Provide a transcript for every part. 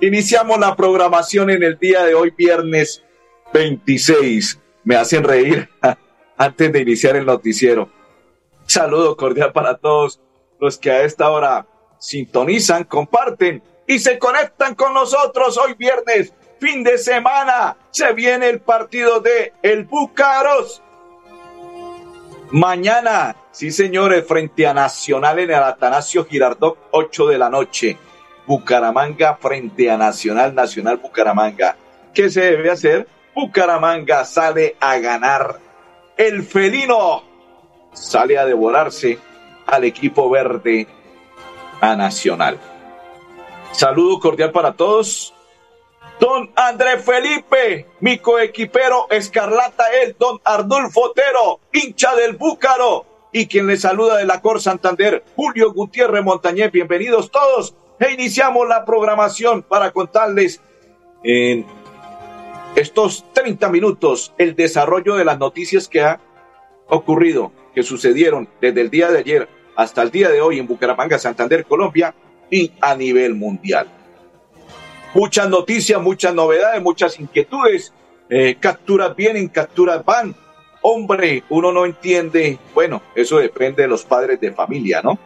Iniciamos la programación en el día de hoy, viernes 26. Me hacen reír antes de iniciar el noticiero. Saludo cordial para todos los que a esta hora sintonizan, comparten y se conectan con nosotros hoy viernes, fin de semana. Se viene el partido de El Búcaros. Mañana, sí señores, frente a Nacional en el Atanasio Girardot, 8 de la noche. Bucaramanga frente a Nacional, Nacional Bucaramanga. ¿Qué se debe hacer? Bucaramanga sale a ganar. El felino sale a devorarse al equipo verde a Nacional. Saludo cordial para todos. Don André Felipe, mi coequipero Escarlata, el don Ardulfo Otero, hincha del Búcaro, y quien le saluda de la Cor Santander, Julio Gutiérrez Montañez. Bienvenidos todos. E iniciamos la programación para contarles en estos 30 minutos el desarrollo de las noticias que ha ocurrido, que sucedieron desde el día de ayer hasta el día de hoy en Bucaramanga, Santander, Colombia y a nivel mundial. Muchas noticias, muchas novedades, muchas inquietudes. Eh, capturas vienen, capturas van. Hombre, uno no entiende. Bueno, eso depende de los padres de familia, ¿no?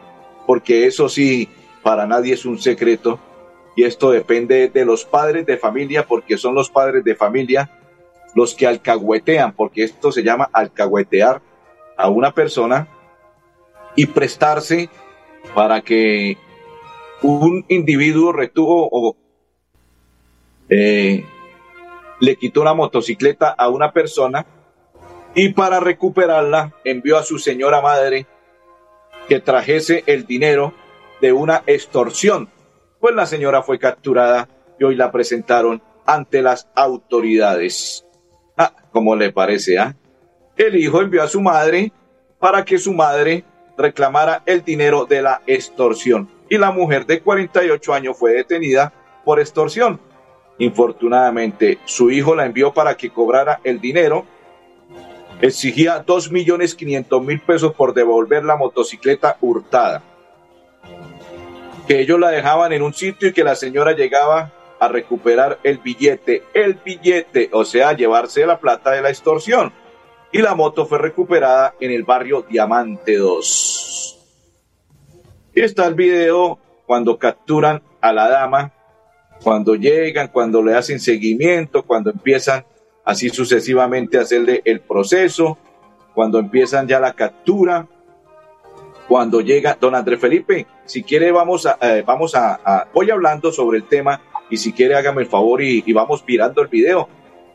Porque eso sí, para nadie es un secreto. Y esto depende de los padres de familia, porque son los padres de familia los que alcahuetean, porque esto se llama alcahuetear a una persona y prestarse para que un individuo retuvo o eh, le quitó una motocicleta a una persona y para recuperarla envió a su señora madre que trajese el dinero de una extorsión. Pues la señora fue capturada y hoy la presentaron ante las autoridades. Ah, ¿cómo le parece? Ah? El hijo envió a su madre para que su madre reclamara el dinero de la extorsión. Y la mujer de 48 años fue detenida por extorsión. Infortunadamente, su hijo la envió para que cobrara el dinero. Exigía 2 millones 500 mil pesos por devolver la motocicleta hurtada. Que ellos la dejaban en un sitio y que la señora llegaba a recuperar el billete, el billete, o sea, llevarse la plata de la extorsión y la moto fue recuperada en el barrio Diamante 2. Y está el video cuando capturan a la dama, cuando llegan, cuando le hacen seguimiento, cuando empiezan así sucesivamente a hacerle el proceso, cuando empiezan ya la captura, cuando llega don Andrés Felipe, si quiere vamos a, eh, vamos a, voy hablando sobre el tema y si quiere hágame el favor y, y vamos mirando el video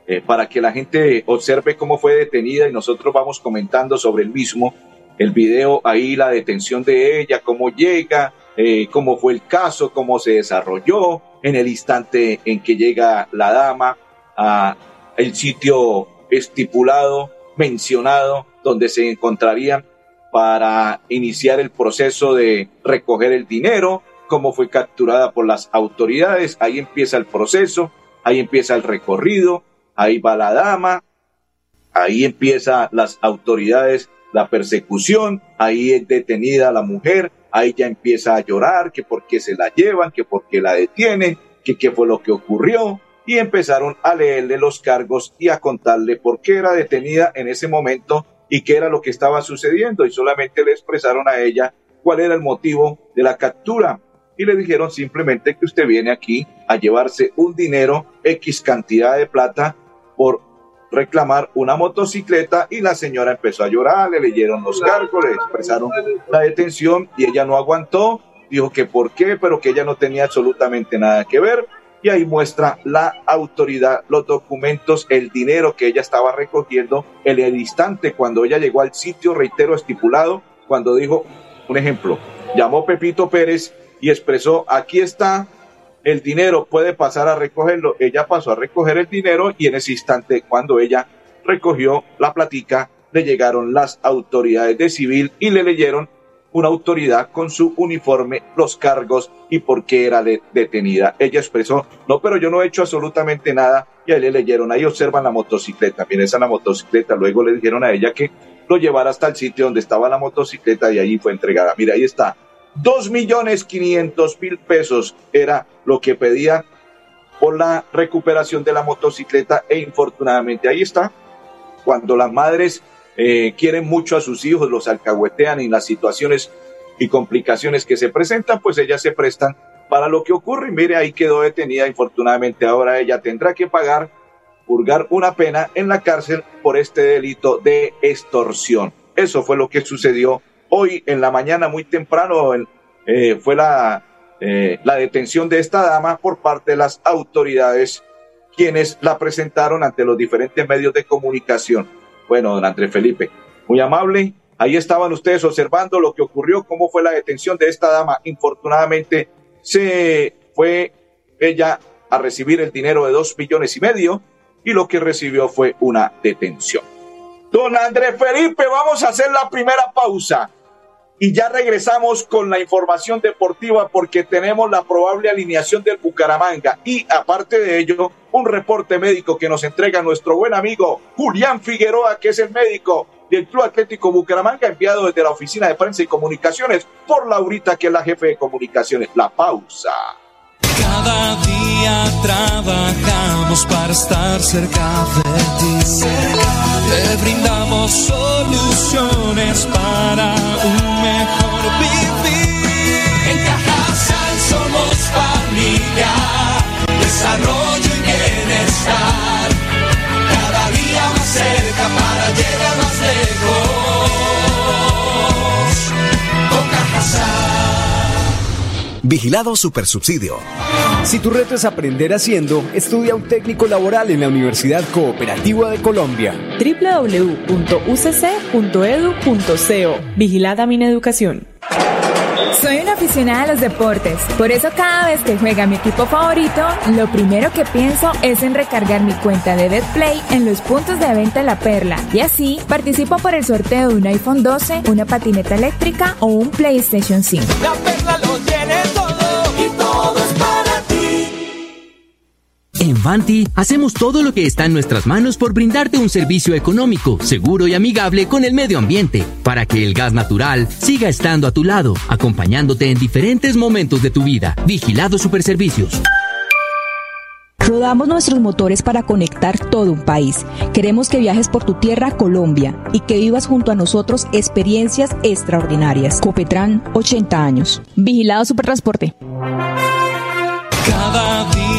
eh, para que la gente observe cómo fue detenida y nosotros vamos comentando sobre el mismo. El video ahí, la detención de ella, cómo llega, eh, cómo fue el caso, cómo se desarrolló en el instante en que llega la dama a el sitio estipulado, mencionado, donde se encontrarían para iniciar el proceso de recoger el dinero, cómo fue capturada por las autoridades, ahí empieza el proceso, ahí empieza el recorrido, ahí va la dama, ahí empieza las autoridades la persecución, ahí es detenida la mujer, ahí ya empieza a llorar, que por qué se la llevan, que por qué la detienen, que qué fue lo que ocurrió, y empezaron a leerle los cargos y a contarle por qué era detenida en ese momento y qué era lo que estaba sucediendo, y solamente le expresaron a ella cuál era el motivo de la captura. Y le dijeron simplemente que usted viene aquí a llevarse un dinero, X cantidad de plata, por reclamar una motocicleta y la señora empezó a llorar, le leyeron los cargos, le expresaron la detención y ella no aguantó, dijo que por qué, pero que ella no tenía absolutamente nada que ver y ahí muestra la autoridad, los documentos, el dinero que ella estaba recogiendo en el instante cuando ella llegó al sitio, reitero, estipulado, cuando dijo, un ejemplo, llamó Pepito Pérez y expresó, aquí está el dinero puede pasar a recogerlo. Ella pasó a recoger el dinero y en ese instante, cuando ella recogió la platica, le llegaron las autoridades de civil y le leyeron una autoridad con su uniforme, los cargos y por qué era detenida. Ella expresó, no, pero yo no he hecho absolutamente nada. Y ahí le leyeron, ahí observan la motocicleta, miren esa la motocicleta. Luego le dijeron a ella que lo llevara hasta el sitio donde estaba la motocicleta y allí fue entregada. Mira, ahí está, Dos millones quinientos mil pesos era lo que pedía por la recuperación de la motocicleta e infortunadamente ahí está. Cuando las madres eh, quieren mucho a sus hijos, los alcahuetean y las situaciones y complicaciones que se presentan, pues ellas se prestan para lo que ocurre. Y mire, ahí quedó detenida. Infortunadamente ahora ella tendrá que pagar, purgar una pena en la cárcel por este delito de extorsión. Eso fue lo que sucedió Hoy en la mañana, muy temprano, eh, fue la, eh, la detención de esta dama por parte de las autoridades quienes la presentaron ante los diferentes medios de comunicación. Bueno, don Andrés Felipe, muy amable. Ahí estaban ustedes observando lo que ocurrió, cómo fue la detención de esta dama. Infortunadamente, se fue ella a recibir el dinero de dos millones y medio y lo que recibió fue una detención. Don Andrés Felipe, vamos a hacer la primera pausa y ya regresamos con la información deportiva porque tenemos la probable alineación del Bucaramanga y aparte de ello, un reporte médico que nos entrega nuestro buen amigo Julián Figueroa, que es el médico del Club Atlético Bucaramanga, enviado desde la Oficina de Prensa y Comunicaciones por Laurita, que es la jefe de comunicaciones. La pausa. Cada día trabajamos para estar cerca de ti. Te brindamos soluciones para un Vigilado Supersubsidio. Si tu reto es aprender haciendo, estudia un técnico laboral en la Universidad Cooperativa de Colombia. www.ucc.edu.co Vigilada mi educación. Soy una aficionada a los deportes, por eso cada vez que juega mi equipo favorito, lo primero que pienso es en recargar mi cuenta de BetPlay en los puntos de venta La Perla y así participo por el sorteo de un iPhone 12, una patineta eléctrica o un PlayStation 5. La Perla lo En Vanti hacemos todo lo que está en nuestras manos por brindarte un servicio económico, seguro y amigable con el medio ambiente, para que el gas natural siga estando a tu lado, acompañándote en diferentes momentos de tu vida. Vigilado Superservicios. Rodamos nuestros motores para conectar todo un país. Queremos que viajes por tu tierra, Colombia, y que vivas junto a nosotros experiencias extraordinarias. Copetran, 80 años. Vigilado Supertransporte. Cada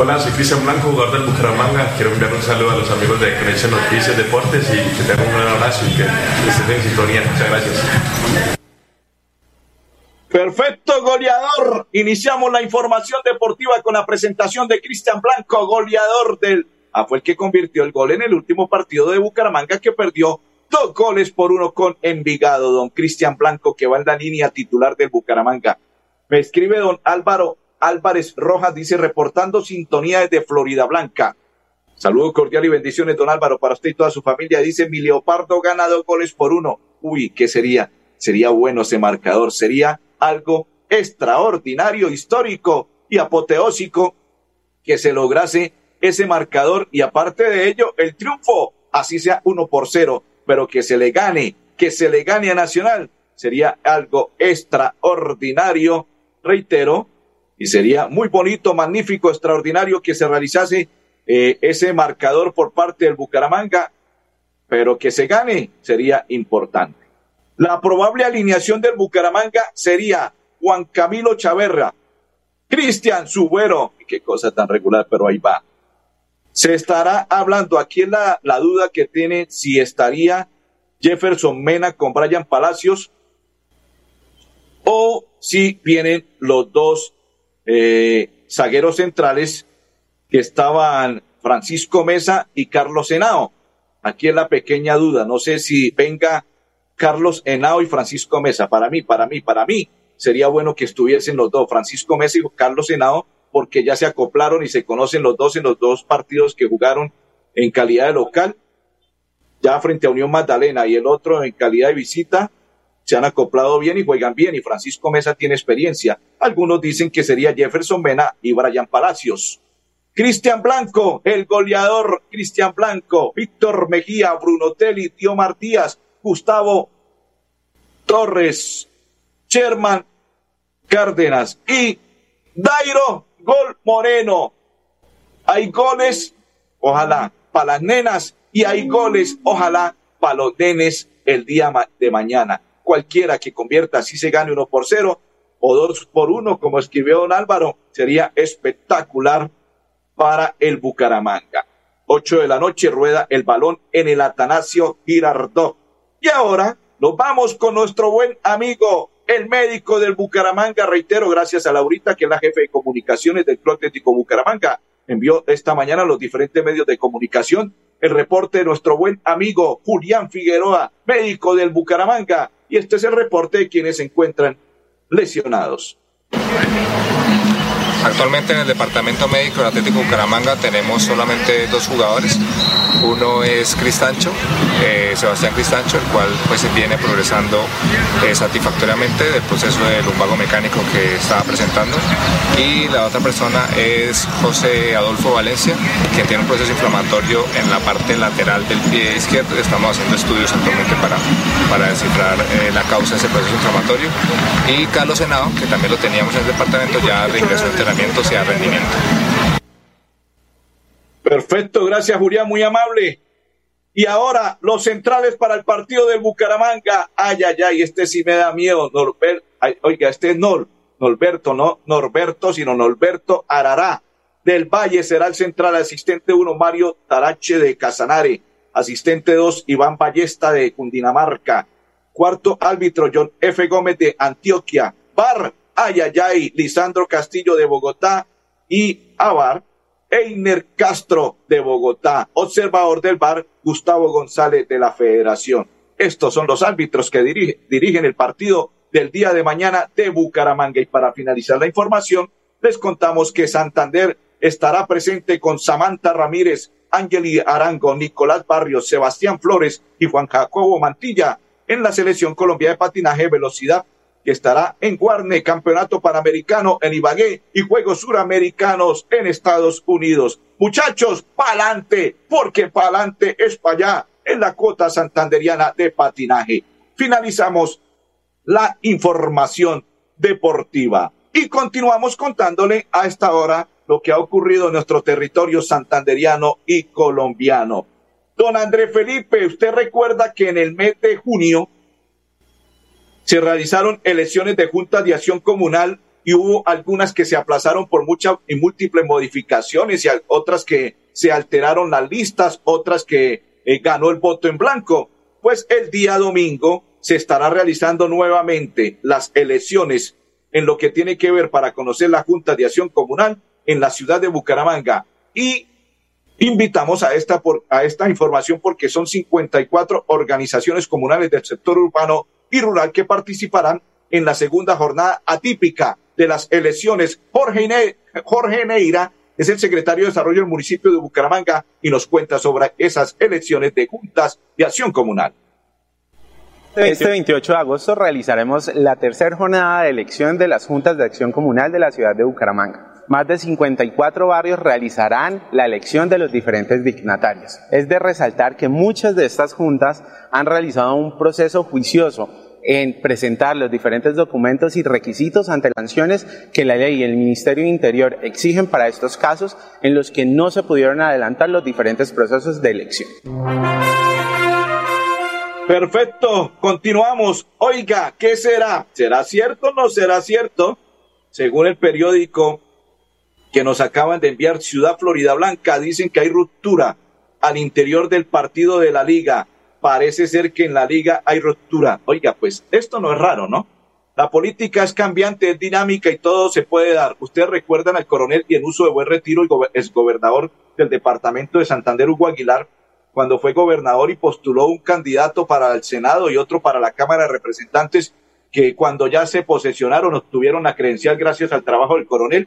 Hola, soy Cristian Blanco, jugador del Bucaramanga. Quiero enviar un saludo a los amigos de Conexión Noticias Deportes y que tengan un gran abrazo y que estén en sintonía. Muchas gracias. Perfecto, goleador. Iniciamos la información deportiva con la presentación de Cristian Blanco, goleador del... Ah, fue el que convirtió el gol en el último partido de Bucaramanga que perdió dos goles por uno con Envigado. Don Cristian Blanco que va en la línea titular del Bucaramanga. Me escribe don Álvaro Álvarez Rojas, dice reportando sintonía desde Florida Blanca. Saludos cordial y bendiciones, don Álvaro, para usted y toda su familia. Dice mi Leopardo gana dos goles por uno. Uy, ¿qué sería? Sería bueno ese marcador. Sería algo extraordinario, histórico y apoteósico que se lograse ese marcador y aparte de ello, el triunfo, así sea uno por cero, pero que se le gane, que se le gane a Nacional, sería algo extraordinario, reitero, y sería muy bonito, magnífico, extraordinario que se realizase eh, ese marcador por parte del Bucaramanga, pero que se gane sería importante. La probable alineación del Bucaramanga sería Juan Camilo Chaverra, Cristian Subero, qué cosa tan regular, pero ahí va. Se estará hablando, aquí es la, la duda que tiene si estaría Jefferson Mena con Brian Palacios o si vienen los dos eh, zagueros centrales que estaban Francisco Mesa y Carlos Henao. Aquí es la pequeña duda. No sé si venga Carlos Henao y Francisco Mesa. Para mí, para mí, para mí, sería bueno que estuviesen los dos, Francisco Mesa y Carlos Henao, porque ya se acoplaron y se conocen los dos en los dos partidos que jugaron en calidad de local, ya frente a Unión Magdalena y el otro en calidad de visita se han acoplado bien y juegan bien y Francisco Mesa tiene experiencia. Algunos dicen que sería Jefferson Mena y Brian Palacios. Cristian Blanco, el goleador Cristian Blanco, Víctor Mejía, Bruno Telly, Tío Martías, Gustavo Torres, Sherman Cárdenas y Dairo Gol Moreno. Hay goles, ojalá, para las nenas y hay goles, ojalá, para los nenes el día de mañana cualquiera que convierta, así se gane uno por cero o dos por uno, como escribió don Álvaro, sería espectacular para el Bucaramanga. Ocho de la noche rueda el balón en el Atanasio Girardot. Y ahora nos vamos con nuestro buen amigo, el médico del Bucaramanga. Reitero, gracias a Laurita, que es la jefe de comunicaciones del Club Atlético Bucaramanga. Envió esta mañana a los diferentes medios de comunicación el reporte de nuestro buen amigo Julián Figueroa, médico del Bucaramanga, y este es el reporte de quienes se encuentran lesionados. Actualmente en el departamento médico del Atlético Bucaramanga tenemos solamente dos jugadores. Uno es Cristancho, eh, Sebastián Cristancho, el cual pues se viene progresando eh, satisfactoriamente del proceso de lumbago mecánico que estaba presentando. Y la otra persona es José Adolfo Valencia, que tiene un proceso inflamatorio en la parte lateral del pie izquierdo. Estamos haciendo estudios actualmente para, para descifrar eh, la causa de ese proceso inflamatorio. Y Carlos Senado, que también lo teníamos en el departamento ya de ingreso en y a rendimiento. Perfecto, gracias Julián, muy amable. Y ahora los centrales para el partido del Bucaramanga. Ay, ay, ay, este sí me da miedo. Norbert, oiga, este es Nor, Norberto, no Norberto, sino Norberto Arará. Del Valle será el central asistente 1 Mario Tarache de Casanare. Asistente 2 Iván Ballesta de Cundinamarca. Cuarto árbitro John F. Gómez de Antioquia. Bar Ayayay, Lisandro Castillo de Bogotá y Abar, Einer Castro de Bogotá, observador del bar Gustavo González de la Federación. Estos son los árbitros que dirigen el partido del día de mañana de Bucaramanga. Y para finalizar la información, les contamos que Santander estará presente con Samantha Ramírez, Ángeli Arango, Nicolás Barrios, Sebastián Flores y Juan Jacobo Mantilla en la selección Colombia de patinaje velocidad que estará en Guarne, Campeonato Panamericano en Ibagué y Juegos Suramericanos en Estados Unidos. Muchachos, pa'lante, porque pa'lante es para allá en la cuota santanderiana de patinaje. Finalizamos la información deportiva y continuamos contándole a esta hora lo que ha ocurrido en nuestro territorio santanderiano y colombiano. Don André Felipe, usted recuerda que en el mes de junio se realizaron elecciones de juntas de acción comunal y hubo algunas que se aplazaron por muchas y múltiples modificaciones y otras que se alteraron las listas, otras que eh, ganó el voto en blanco. Pues el día domingo se estará realizando nuevamente las elecciones en lo que tiene que ver para conocer la Junta de Acción Comunal en la ciudad de Bucaramanga. Y invitamos a esta, por, a esta información porque son 54 organizaciones comunales del sector urbano y rural que participarán en la segunda jornada atípica de las elecciones. Jorge, Jorge Neira es el secretario de Desarrollo del municipio de Bucaramanga y nos cuenta sobre esas elecciones de juntas de acción comunal. Este 28 de agosto realizaremos la tercera jornada de elección de las juntas de acción comunal de la ciudad de Bucaramanga más de 54 barrios realizarán la elección de los diferentes dignatarios. Es de resaltar que muchas de estas juntas han realizado un proceso juicioso en presentar los diferentes documentos y requisitos ante las sanciones que la ley y el Ministerio de Interior exigen para estos casos en los que no se pudieron adelantar los diferentes procesos de elección. Perfecto, continuamos. Oiga, ¿qué será? ¿Será cierto o no será cierto? según el periódico que nos acaban de enviar Ciudad Florida Blanca, dicen que hay ruptura al interior del partido de la liga. Parece ser que en la liga hay ruptura. Oiga, pues esto no es raro, ¿no? La política es cambiante, es dinámica y todo se puede dar. Ustedes recuerdan al coronel y en uso de buen retiro, el gobernador del departamento de Santander, Hugo Aguilar, cuando fue gobernador y postuló un candidato para el Senado y otro para la Cámara de Representantes, que cuando ya se posesionaron obtuvieron la credencial gracias al trabajo del coronel,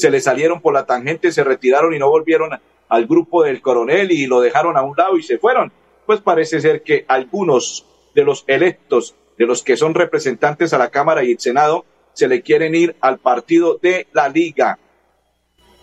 se le salieron por la tangente, se retiraron y no volvieron al grupo del coronel y lo dejaron a un lado y se fueron. Pues parece ser que algunos de los electos, de los que son representantes a la Cámara y el Senado, se le quieren ir al partido de la Liga.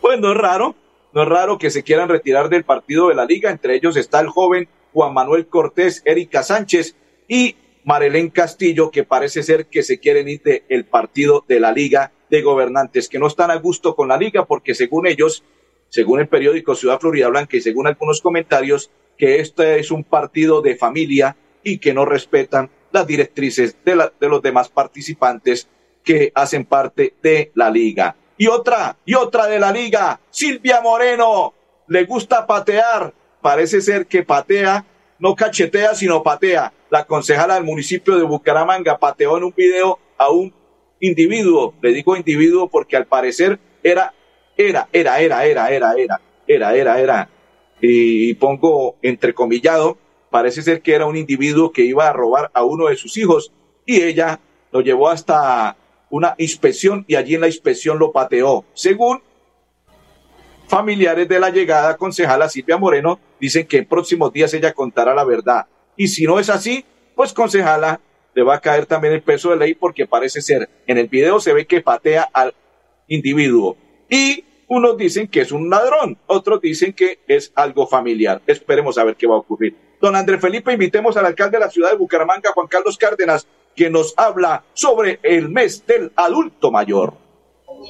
Pues no es raro, no es raro que se quieran retirar del partido de la Liga. Entre ellos está el joven Juan Manuel Cortés, Erika Sánchez y Marelén Castillo, que parece ser que se quieren ir del partido de la Liga de Gobernantes, que no están a gusto con la Liga porque según ellos según el periódico Ciudad Florida Blanca y según algunos comentarios, que este es un partido de familia y que no respetan las directrices de, los demás participantes que hacen parte de la liga. Y otra, y otra de la liga, Silvia Moreno, le gusta patear, parece ser que patea, no cachetea, sino patea. La concejala del municipio de Bucaramanga pateó en un video a un individuo, le digo individuo porque al parecer era era, era, era, era, era, era, era, era, era, y pongo entrecomillado, parece ser que era un individuo que iba a robar a uno de sus hijos y ella lo llevó hasta una inspección y allí en la inspección lo pateó. Según familiares de la llegada concejala Silvia Moreno, dicen que en próximos días ella contará la verdad. Y si no es así, pues concejala le va a caer también el peso de ley porque parece ser, en el video se ve que patea al individuo. Y unos dicen que es un ladrón, otros dicen que es algo familiar. Esperemos a ver qué va a ocurrir. Don Andrés Felipe, invitemos al alcalde de la ciudad de Bucaramanga, Juan Carlos Cárdenas, que nos habla sobre el mes del adulto mayor.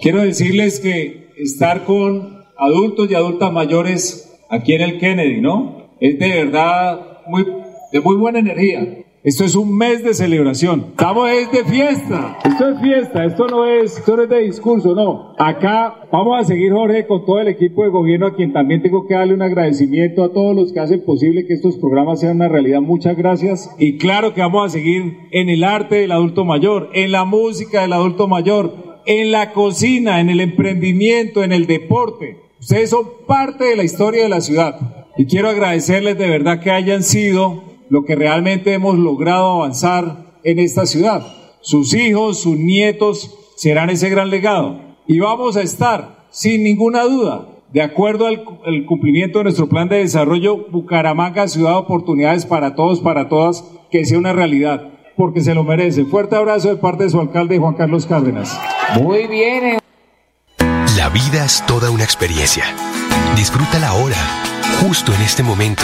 Quiero decirles que estar con adultos y adultas mayores aquí en el Kennedy, ¿no? Es de verdad muy, de muy buena energía. Esto es un mes de celebración. Estamos es de fiesta. Esto es fiesta. Esto no es, esto no es de discurso, no. Acá vamos a seguir, Jorge, con todo el equipo de gobierno a quien también tengo que darle un agradecimiento a todos los que hacen posible que estos programas sean una realidad. Muchas gracias. Y claro que vamos a seguir en el arte del adulto mayor, en la música del adulto mayor, en la cocina, en el emprendimiento, en el deporte. Ustedes son parte de la historia de la ciudad. Y quiero agradecerles de verdad que hayan sido lo que realmente hemos logrado avanzar en esta ciudad. Sus hijos, sus nietos serán ese gran legado. Y vamos a estar, sin ninguna duda, de acuerdo al, cumplimiento de nuestro plan de desarrollo, Bucaramanga, ciudad de oportunidades para todos, para todas, que sea una realidad, porque se lo merece. Fuerte abrazo de parte de su alcalde Juan Carlos Cárdenas. Muy bien. La vida es toda una experiencia. Disfrútala ahora, justo en este momento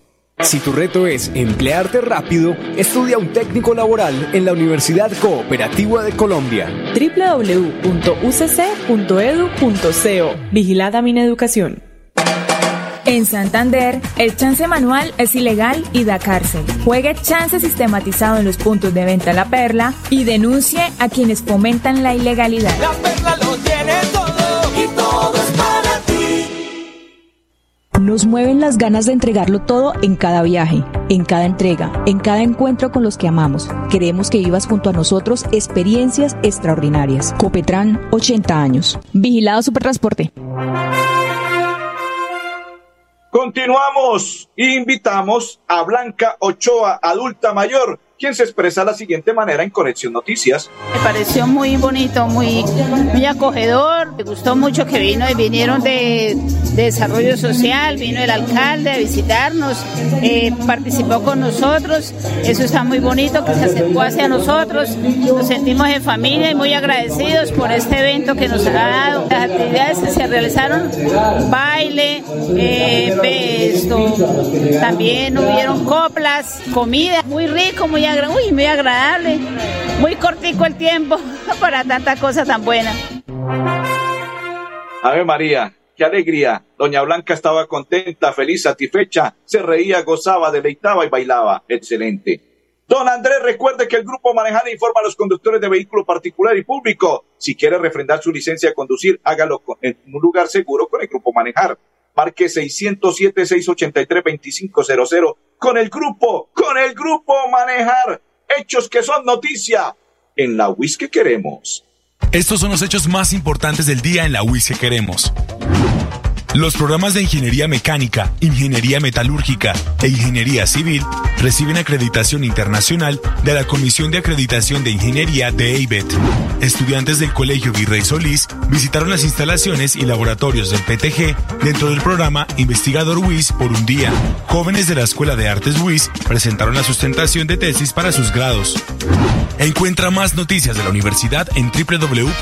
Si tu reto es emplearte rápido, estudia un técnico laboral en la Universidad Cooperativa de Colombia. www.ucc.edu.co Vigilada Mineducación. En Santander, el chance manual es ilegal y da cárcel. Juegue chance sistematizado en los puntos de venta La Perla y denuncie a quienes fomentan la ilegalidad. La Perla lo tiene nos mueven las ganas de entregarlo todo en cada viaje, en cada entrega, en cada encuentro con los que amamos. Queremos que vivas junto a nosotros experiencias extraordinarias. Copetran, 80 años. Vigilado Supertransporte. Continuamos. Invitamos a Blanca Ochoa, adulta mayor, quien se expresa de la siguiente manera en Conexión Noticias. Me pareció muy bonito, muy, muy acogedor. Me gustó mucho que vino y vinieron de, de desarrollo social, vino el alcalde a visitarnos, eh, participó con nosotros. Eso está muy bonito, que se acercó hacia nosotros. Nos sentimos en familia y muy agradecidos por este evento que nos ha dado. Las actividades que se realizaron, baile, eh, también hubieron coplas, comida, muy rico, muy uy, muy agradable, muy cortico el tiempo para tanta cosa tan buena. Ave María, qué alegría. Doña Blanca estaba contenta, feliz, satisfecha, se reía, gozaba, deleitaba y bailaba. Excelente. Don Andrés, recuerde que el grupo Manejada informa a los conductores de vehículo particular y público. Si quiere refrendar su licencia de conducir, hágalo en un lugar seguro con el grupo Manejar. Marque 607-683-2500 con el grupo, con el grupo Manejar. Hechos que son noticia en la WIS que queremos. Estos son los hechos más importantes del día en la WIS que queremos. Los programas de Ingeniería Mecánica, Ingeniería Metalúrgica e Ingeniería Civil reciben acreditación internacional de la Comisión de Acreditación de Ingeniería de EIBET. Estudiantes del Colegio Virrey Solís visitaron las instalaciones y laboratorios del PTG dentro del programa Investigador WIS por un día. Jóvenes de la Escuela de Artes WIS presentaron la sustentación de tesis para sus grados. Encuentra más noticias de la universidad en www.wis.edu.co.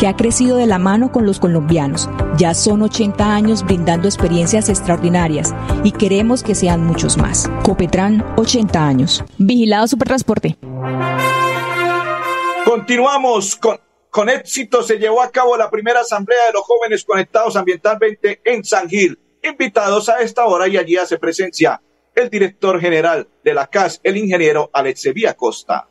que ha crecido de la mano con los colombianos. Ya son 80 años brindando experiencias extraordinarias y queremos que sean muchos más. Copetran, 80 años. Vigilado Supertransporte. Continuamos con, con éxito. Se llevó a cabo la primera asamblea de los jóvenes conectados ambientalmente en San Gil. Invitados a esta hora y allí hace presencia el director general de la CAS, el ingeniero Alexevía Costa.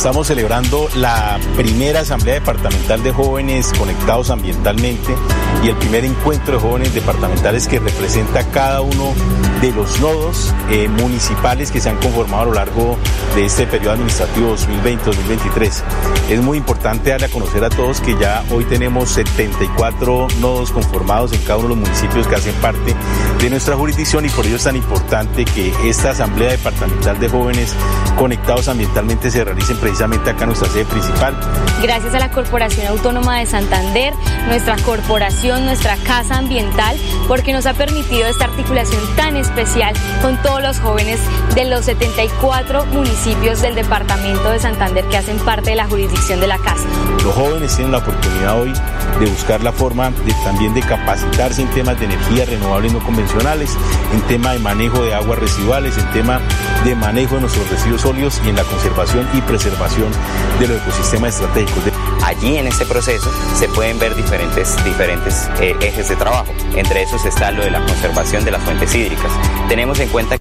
Estamos celebrando la primera Asamblea Departamental de Jóvenes Conectados Ambientalmente y el primer encuentro de jóvenes departamentales que representa cada uno de los nodos eh, municipales que se han conformado a lo largo de este periodo administrativo 2020-2023. Es muy importante darle a conocer a todos que ya hoy tenemos 74 nodos conformados en cada uno de los municipios que hacen parte de nuestra jurisdicción y por ello es tan importante que esta Asamblea Departamental de Jóvenes Conectados Ambientalmente se realice precisamente acá en nuestra sede principal. Gracias a la Corporación Autónoma de Santander, nuestra corporación, nuestra casa ambiental, porque nos ha permitido esta articulación tan especial con todos los jóvenes de los 74 municipios del departamento de Santander que hacen parte de la jurisdicción de la casa. Los jóvenes tienen la oportunidad hoy de buscar la forma de, también de capacitarse en temas de energías renovables no convencionales, en tema de manejo de aguas residuales, en tema de manejo de nuestros residuos sólidos y en la conservación y preservación de los ecosistemas estratégicos. Allí en este proceso se pueden ver diferentes, diferentes eh, ejes de trabajo. Entre esos está lo de la conservación de las fuentes hídricas. Tenemos en cuenta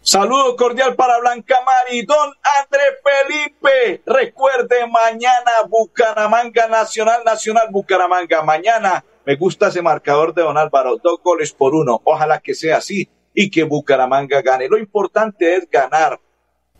Saludo cordial para Blanca Mari, don André Felipe. Recuerde mañana Bucaramanga Nacional, Nacional Bucaramanga. Mañana me gusta ese marcador de don Álvaro, dos goles por uno. Ojalá que sea así y que Bucaramanga gane. Lo importante es ganar.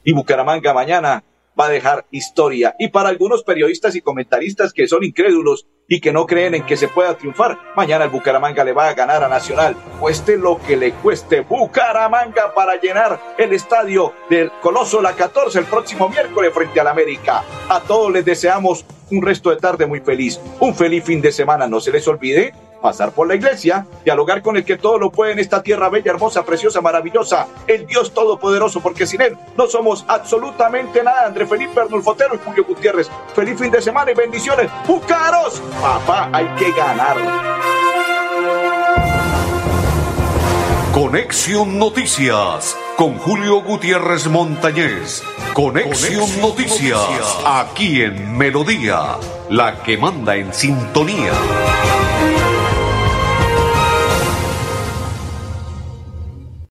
Y Bucaramanga mañana va a dejar historia. Y para algunos periodistas y comentaristas que son incrédulos y que no creen en que se pueda triunfar, mañana el Bucaramanga le va a ganar a Nacional. Cueste lo que le cueste Bucaramanga para llenar el estadio del Coloso La 14 el próximo miércoles frente al América. A todos les deseamos un resto de tarde muy feliz, un feliz fin de semana. No se les olvide pasar por la iglesia, dialogar con el que todo lo puede en esta tierra bella, hermosa, preciosa, maravillosa, el Dios Todopoderoso, porque sin Él no somos absolutamente nada. André Felipe Arnulfotero y Julio Gutiérrez. Feliz fin de semana y bendiciones. ¡Bucaros! Papá, hay que ganar. Conexión Noticias con Julio Gutiérrez Montañez. Conexión, Noticias, aquí en Melodía, la que manda en sintonía.